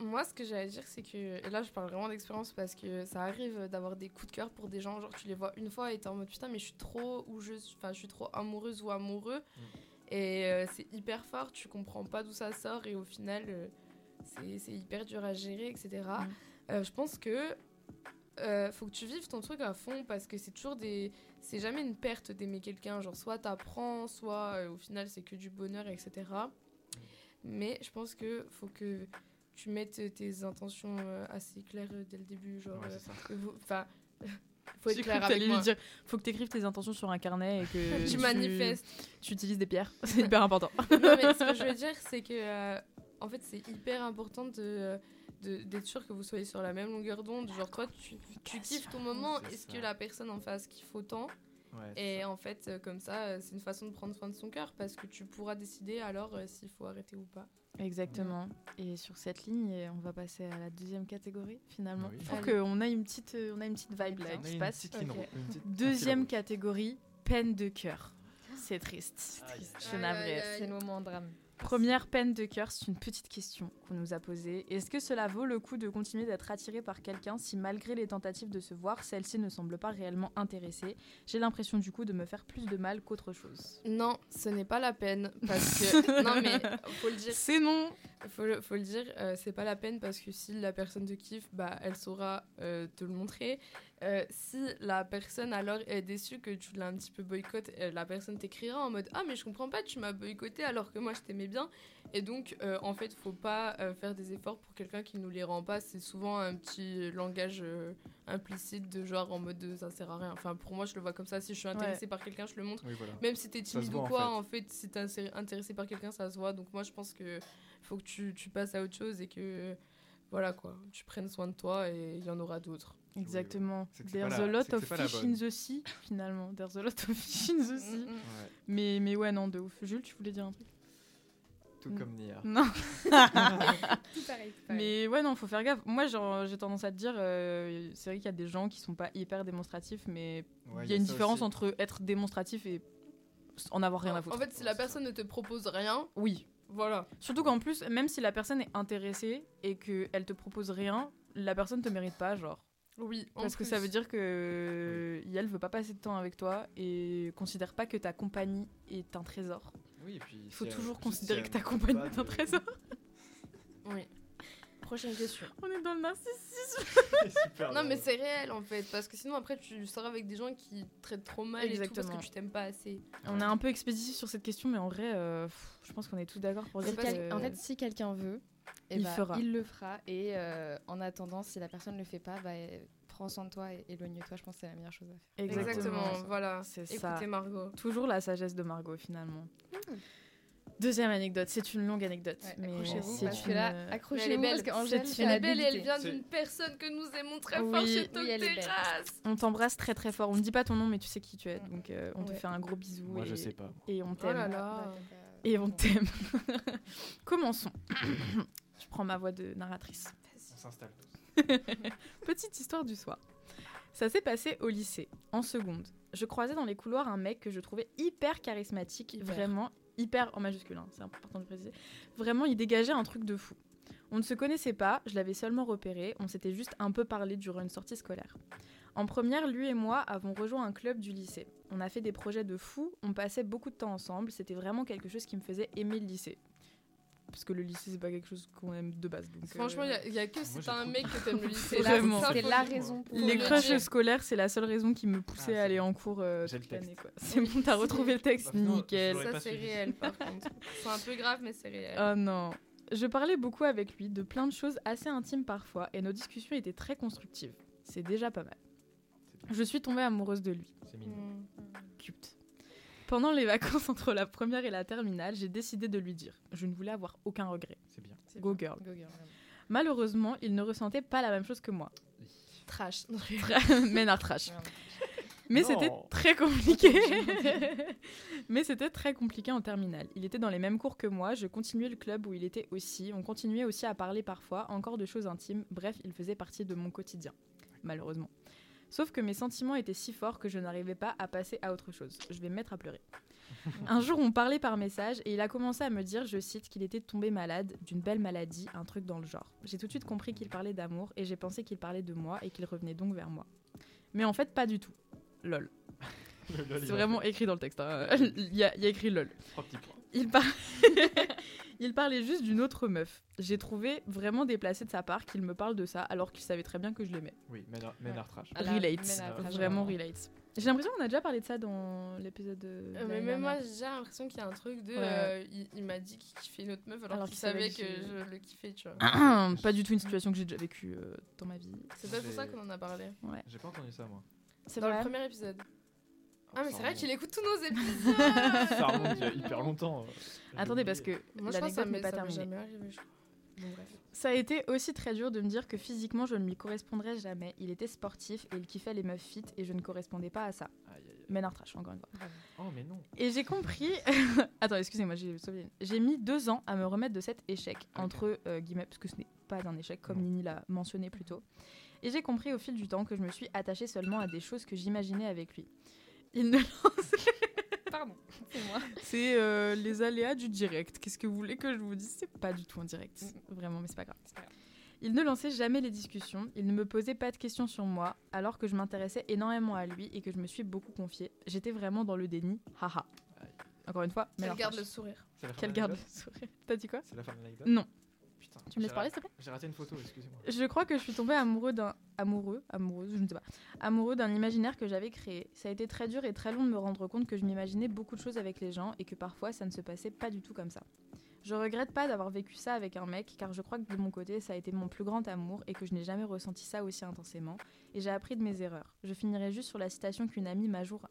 Moi, ce que j'ai à dire, c'est que, et là je parle vraiment d'expérience parce que ça arrive d'avoir des coups de cœur pour des gens, genre tu les vois une fois et t'es en mode putain, mais je suis trop, ou je, je suis trop amoureuse ou amoureux. Mm. Et euh, c'est hyper fort, tu comprends pas d'où ça sort et au final, euh, c'est hyper dur à gérer, etc. Mm. Euh, je pense que faut que tu vives ton truc à fond parce que c'est toujours des. C'est jamais une perte d'aimer quelqu'un. Genre, soit t'apprends, soit au final c'est que du bonheur, etc. Mais je pense que faut que tu mettes tes intentions euh, assez claires euh, dès le début. Genre, euh, enfin, *laughs* faut être clair avec moi. Lui dire, faut que tu écrives tes intentions sur un carnet et que *laughs* tu, manifestes. Tu utilises des pierres, *laughs* c'est hyper important. non, mais ce que je veux dire, c'est que en fait, c'est hyper important de d'être sûr que vous soyez sur la même longueur d'onde. Genre, toi, tu, tu kiffes ton moment. Est-ce que la personne en face kiffe autant? Et en fait, euh, comme ça, euh, c'est une façon de prendre soin de son cœur parce que tu pourras décider alors euh, s'il faut arrêter ou pas. Exactement. Et sur cette ligne, on va passer à la deuxième catégorie finalement. Il faut qu'on a une petite, on a une petite vibe là qui se passe. Deuxième catégorie, peine de cœur. C'est triste. Je suis navrée. C'est le moment de drame. Première peine de cœur, c'est une petite question qu'on nous a posée. Est-ce que cela vaut le coup de continuer d'être attiré par quelqu'un si malgré les tentatives de se voir, celle-ci ne semble pas réellement intéressée? J'ai l'impression du coup de me faire plus de mal qu'autre chose. Non, ce n'est pas la peine parce que *laughs* non mais faut le dire. C'est non. Faut, faut le dire, euh, c'est pas la peine parce que si la personne te kiffe, bah elle saura euh, te le montrer. Euh, si la personne alors est déçue que tu l'as un petit peu boycotté, euh, la personne t'écrira en mode Ah, mais je comprends pas, tu m'as boycotté alors que moi je t'aimais bien. Et donc, euh, en fait, faut pas faire des efforts pour quelqu'un qui nous les rend pas. C'est souvent un petit langage implicite de genre en mode de, ça sert à rien. Enfin, pour moi, je le vois comme ça. Si je suis intéressée par quelqu'un, je le montre. Même si t'es timide ou quoi, en fait, si t'es intéressé par quelqu'un, ça se voit. Donc, moi, je pense que faut que tu, tu passes à autre chose et que voilà quoi, tu prennes soin de toi et il y en aura d'autres. Exactement. There's a lot of fish in the sea, finalement. There's a lot of fish in the sea. Mais, mais ouais, non, de ouf. Jules, tu voulais dire un truc? Tout mm. comme Nia. Non. *laughs* tout pareil, Mais ouais, non, faut faire gaffe. Moi, j'ai tendance à te dire, euh, c'est vrai qu'il y a des gens qui sont pas hyper démonstratifs, mais il y a une différence entre être démonstratif et en avoir rien à foutre. En fait, si la personne ne te propose rien, oui. Voilà. Surtout qu'en plus, même si la personne est intéressée et qu'elle te propose rien, la personne te mérite pas, genre. Oui, parce que ça veut dire que oui. veut pas passer de temps avec toi et considère pas que ta compagnie est un trésor. Oui, et puis il faut toujours considérer que ta compagnie est un trésor. oui. Prochaine question. On est dans le narcissisme. *laughs* non, mais c'est réel en fait, parce que sinon après tu sors avec des gens qui traitent trop mal et tout parce que tu t'aimes pas assez. On est un peu expéditif sur cette question, mais en vrai, euh, je pense qu'on est tous d'accord pour dire que. En fait, si quelqu'un veut, il, bah, fera. il le fera. Et euh, en attendant, si la personne ne le fait pas, bah, prends soin de toi et éloigne-toi. Je pense que c'est la meilleure chose à faire. Exactement, voilà. C'est ça. Margot. Toujours la sagesse de Margot, finalement. Hmm. Deuxième anecdote, c'est une longue anecdote. mais accrochez-vous, parce que là, euh, accrochez-vous, parce qu'Angèle, elle est belle et elle vient d'une personne que nous aimons très fort chez Terrasse. On t'embrasse très très fort. On ne dit pas ton nom, mais tu sais qui tu es. Donc euh, on te fait un gros bisou. Moi, et, je sais pas. Et on t'aime. Oh là là. Et on t'aime. *laughs* Commençons. *coughs* Je prends ma voix de narratrice. On s'installe *laughs* Petite histoire du soir. Ça s'est passé au lycée, en seconde. Je croisais dans les couloirs un mec que je trouvais hyper charismatique, vraiment hyper en majuscule, hein, c'est important de préciser. Vraiment, il dégageait un truc de fou. On ne se connaissait pas, je l'avais seulement repéré, on s'était juste un peu parlé durant une sortie scolaire. En première, lui et moi avons rejoint un club du lycée. On a fait des projets de fou, on passait beaucoup de temps ensemble, c'était vraiment quelque chose qui me faisait aimer le lycée parce que le lycée c'est pas quelque chose qu'on aime de base. Franchement, il n'y a, que si t'as un mec que t'aimes le lycée. C'est la raison. Pour les crushs scolaires, c'est la seule raison qui me poussait ah, à aller en cours euh, toute l'année. C'est bon, t'as retrouvé le texte, nickel. Ça c'est réel par contre. C'est un peu grave, mais c'est réel. Oh non. Je parlais beaucoup avec lui de plein de choses assez intimes parfois et nos discussions étaient très constructives. C'est déjà pas mal. Je suis tombée amoureuse de lui. C'est mignon. Mmh. Cute. Pendant les vacances entre la première et la terminale, j'ai décidé de lui dire. Je ne voulais avoir aucun regret. C'est bien. Go girl. Malheureusement, il ne ressentait pas la même chose que moi. Trash. *laughs* Ménard trash. Mais c'était très compliqué. *laughs* Mais c'était très compliqué en terminale. Il était dans les mêmes cours que moi, je continuais le club où il était aussi, on continuait aussi à parler parfois, encore de choses intimes, bref, il faisait partie de mon quotidien, malheureusement. Sauf que mes sentiments étaient si forts que je n'arrivais pas à passer à autre chose. Je vais me mettre à pleurer. un jour, on parlait par message et il a commencé à me dire, je cite, qu'il était tombé malade d'une belle maladie, un truc dans le genre. J'ai tout de suite compris qu'il parlait d'amour et j'ai pensé qu'il parlait de moi et qu'il revenait donc vers moi. Mais en fait, pas du tout. Lol. C'est vraiment écrit dans le texte. Hein. *laughs* il, y a, écrit lol. Il, *laughs* il parlait juste d'une autre meuf. J'ai trouvé vraiment déplacé de sa part qu'il me parle de ça alors qu'il savait très bien que je l'aimais. Oui, Ménard Trash. Relate. Vraiment relate. J'ai l'impression qu'on a déjà parlé de ça dans l'épisode de. Euh, mais même moi, j'ai l'impression qu'il y a un truc de. Euh, il, m'a dit qu'il kiffait une autre meuf alors, qu'il savait que, je le kiffais, tu vois. *coughs* pas du tout une situation que j'ai déjà vécue euh, dans ma vie. C'est peut-être pour ça qu'on en a parlé. Ouais. J'ai pas entendu ça, moi. C'est dans le premier épisode. Ah, mais c'est vrai qu'il écoute tous nos *laughs* épisodes. ça remonte il y a hyper longtemps. Attendez, parce que l'anecdote n'est pas terminée. Ça a été aussi très dur de me dire que physiquement je ne lui correspondrais jamais. Il était sportif et il kiffait les meufs fit et je ne correspondais pas à ça. Mais trash, encore une fois. Oh, mais non. Et j'ai compris. *laughs* Attends, excusez-moi, j'ai J'ai mis deux ans à me remettre de cet échec, entre euh, guillemets, parce que ce n'est pas un échec, comme Nini l'a mentionné plus tôt. Et j'ai compris au fil du temps que je me suis attachée seulement à des choses que j'imaginais avec lui. Il ne lançait. Pardon, c'est moi. C'est euh, les aléas du direct. Qu'est-ce que vous voulez que je vous dise? C'est pas du tout en direct. Mm. Vraiment, mais c'est pas grave. Il ne lançait jamais les discussions, il ne me posait pas de questions sur moi, alors que je m'intéressais énormément à lui et que je me suis beaucoup confiée. J'étais vraiment dans le déni. Haha. Encore une fois, mais Quelle garde le sourire. Quelle garde le sourire. T'as dit quoi? C'est la fin de l'anecdote Non. Tu me laisses parler, s'il te plaît J'ai raté une photo, excusez-moi. Je crois que je suis tombée amoureux d'un amoureux, amoureuse, je ne sais pas, amoureux d'un imaginaire que j'avais créé. Ça a été très dur et très long de me rendre compte que je m'imaginais beaucoup de choses avec les gens et que parfois ça ne se passait pas du tout comme ça. Je regrette pas d'avoir vécu ça avec un mec car je crois que de mon côté ça a été mon plus grand amour et que je n'ai jamais ressenti ça aussi intensément et j'ai appris de mes erreurs. Je finirai juste sur la citation qu'une amie m'a jour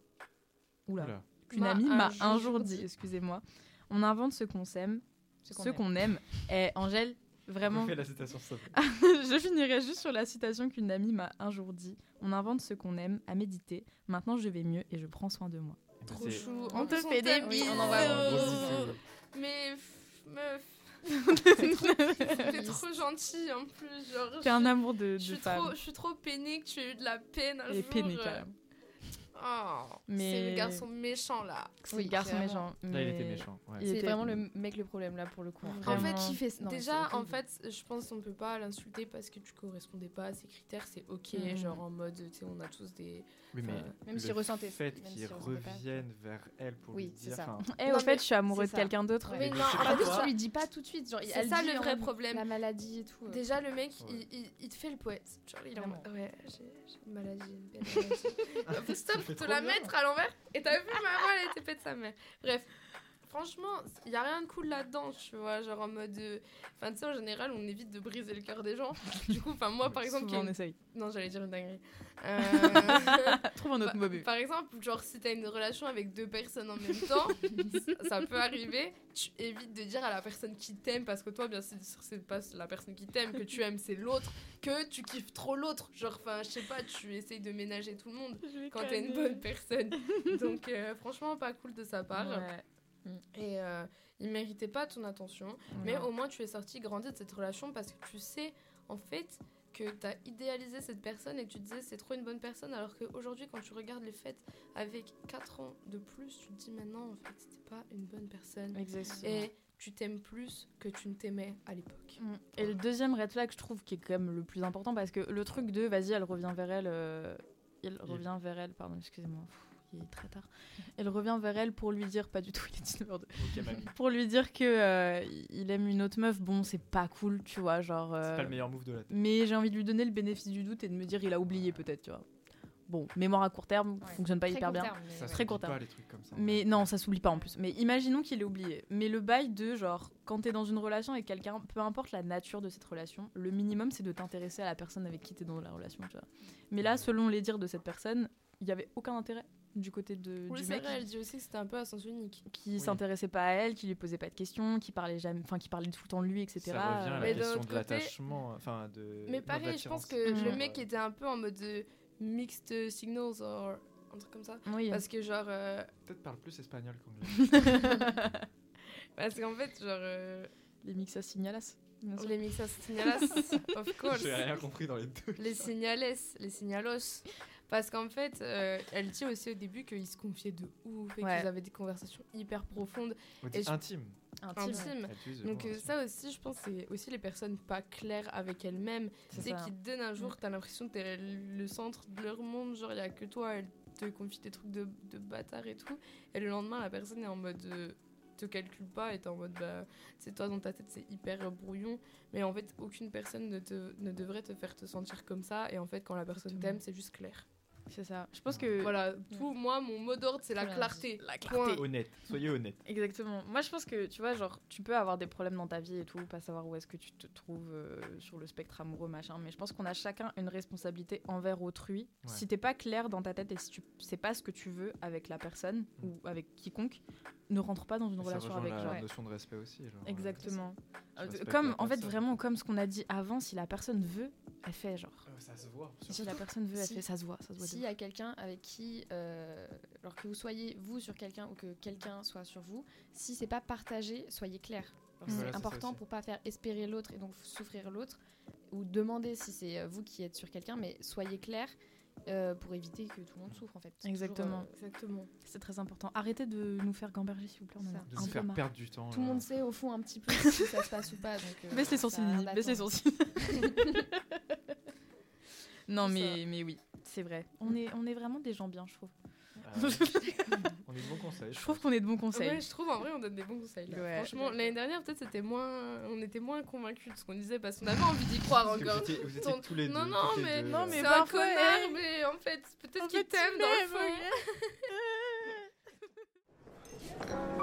Oula. Qu'une amie m'a un jour dit, excusez-moi. On invente ce qu'on s'aime, ce qu'on aime. Et Angèle, Vraiment. la citation, *laughs* je finirai juste sur la citation qu'une amie m'a un jour dit. On invente ce qu'on aime, à méditer. Maintenant, je vais mieux et je prends soin de moi. Trop chou. On, te fait des bisous. *laughs* Mais meuf. *laughs* T'es trop gentil en plus. T'es un amour de, de je suis femme. Trop, je suis trop peinée que tu aies eu de la peine un jour. peinée quand même. Oh, c'est le garçon méchant là. Oui, le garçon méchant. Là, il était méchant. C'est vraiment le mec le problème là pour le coup. En fait, il fait... déjà, en fait, je pense qu'on ne peut pas l'insulter parce que tu correspondais pas à ses critères. C'est ok, mm. genre en mode, tu sais, on a tous des. Oui, mais même s'il ressentait. Le fait qu'ils reviennent vers elle pour oui, lui dire. Et *laughs* eh, au fait, je suis amoureux de quelqu'un d'autre. Mais non, en fait, tu lui dis pas tout de suite. C'est ça le vrai problème. La maladie et tout. Déjà, le mec, il te fait le poète. Genre, il est en mode, ouais, j'ai une maladie, une belle *laughs* maladie. Stop, te la mettre à l'envers. Et t'as vu, maman, elle était faite sa mère. Bref, franchement, il y a rien de cool là-dedans, tu vois. Genre en mode. Enfin, tu sais, en général, on évite de briser le cœur des gens. Du coup, enfin, moi, par exemple. on essaye. Non, j'allais dire une dinguerie. Euh... *laughs* Trouve un autre mobile. Par exemple, genre, si t'as une relation avec deux personnes en même temps, ça peut arriver. Tu évites de dire à la personne qui t'aime, parce que toi, bien sûr, c'est pas la personne qui t'aime que tu aimes, c'est l'autre, que tu kiffes trop l'autre. Genre, enfin, je sais pas, tu essayes de ménager tout le monde quand t'es une bonne personne. Donc, euh, franchement, pas cool de sa part. Ouais. Et euh, il méritait pas ton attention. Mais au moins, tu es sorti grandi de cette relation parce que tu sais, en fait, que tu as idéalisé cette personne et que tu te disais c'est trop une bonne personne. Alors qu'aujourd'hui, quand tu regardes les fêtes avec 4 ans de plus, tu te dis maintenant, en fait, c'était pas une bonne personne. Exactement. Et tu t'aimes plus que tu ne t'aimais à l'époque. Mm. Et le deuxième red flag, je trouve, qui est quand même le plus important parce que le truc de vas-y, elle revient vers elle. Euh, il revient vers elle, pardon, excusez-moi il est très tard. Elle revient vers elle pour lui dire, pas du tout, il est 19h02. pour lui dire que euh, il aime une autre meuf. Bon, c'est pas cool, tu vois, genre. c'est pas le euh, meilleur move de la tête. Mais j'ai envie de lui donner le bénéfice du doute et de me dire, il a oublié peut-être, tu vois. bon, mémoire à court terme, fonctionne pas hyper bien. mais très court terme. mais non, ça s'oublie pas en plus. Mais imaginons qu'il ait oublié. Mais le bail de genre, quand t'es dans une relation avec quelqu'un, peu importe la nature de cette relation, le minimum c'est de t'intéresser à la personne avec qui t'es dans la relation, tu vois. Mais là, selon les dires de cette personne, il y avait aucun intérêt du côté de, oui, du mec. Vrai, elle dit aussi que c'était un peu à sens unique. Qui s'intéressait pas à elle, qui lui posait pas de questions, qui parlait jamais, enfin qui parlait tout le temps de lui, etc. Ça revient à la mais question de l'attachement, enfin de. Mais pareil, je pense que le mec était un peu en mode de mixed signals ou un truc comme ça. Oui. Parce que genre. Euh, Peut-être parle plus espagnol qu'anglais. *laughs* *laughs* Parce qu'en fait, genre. Euh, les mixas signalas. Les mixas signalas, *laughs* of course. J'ai rien compris dans les deux. Les signales, les signalos. Parce qu'en fait, euh, elle dit aussi au début qu'ils se confiaient de ouf et qu'ils avaient des conversations hyper profondes. et intime. Intime. Donc euh, ça aussi, je pense, c'est aussi les personnes pas claires avec elles-mêmes. Tu sais, qui te donnent un jour, tu as l'impression que t'es le centre de leur monde, genre il y a que toi, elle te confie des trucs de, de bâtard et tout. Et le lendemain, la personne est en mode... Euh, te calcule pas et t'es en mode bah c'est toi dans ta tête c'est hyper brouillon mais en fait aucune personne ne, te, ne devrait te faire te sentir comme ça et en fait quand la personne t'aime c'est juste clair c'est ça. Je pense que. Voilà, tout, moi, mon mot d'ordre, c'est la clarté. La clarté. Honnête, soyez honnête. Exactement. Moi, je pense que, tu vois, genre, tu peux avoir des problèmes dans ta vie et tout, pas savoir où est-ce que tu te trouves euh, sur le spectre amoureux, machin, mais je pense qu'on a chacun une responsabilité envers autrui. Si t'es pas clair dans ta tête et si tu sais pas ce que tu veux avec la personne mm. ou avec quiconque, ne rentre pas dans une relation avec la notion de respect aussi. Genre, Exactement. Euh, comme, en fait, vraiment, comme ce qu'on a dit avant, si la personne veut, elle fait genre. ça se voit. Si la personne veut, elle fait, ça se voit. Ça se voit S'il y a quelqu'un avec qui, euh, alors que vous soyez vous sur quelqu'un ou que quelqu'un soit sur vous, si c'est pas partagé, soyez clair. c'est important pour pas faire espérer l'autre et donc souffrir l'autre, ou demander si c'est euh, vous qui êtes sur quelqu'un, mais soyez clair. Euh, pour éviter que tout le monde souffre en fait. Exactement. exactement. C'est très important. Arrêtez de nous faire gamberger s'il vous plaît. de nous faire perdre du temps. Tout le monde sait au fond un petit peu si ça se passe ou pas. Donc, baisse les sourcils. Baisse les sourcils. *laughs* non mais, mais oui. C'est vrai. On est, on est vraiment des gens bien, je trouve. Euh, *laughs* on est de bons conseils. Je, trouve qu'on est de bons conseils. Ouais, je trouve en vrai, on donne des bons conseils. Franchement, l'année dernière, peut-être, c'était moins... on était moins convaincus de ce qu'on disait parce qu'on avait envie d'y croire encore. Vous étiez, tous les deux. Non, non, mais, non, mais c'est un connard, mais en fait, peut-être qu'il t'aime dans le fond. *laughs*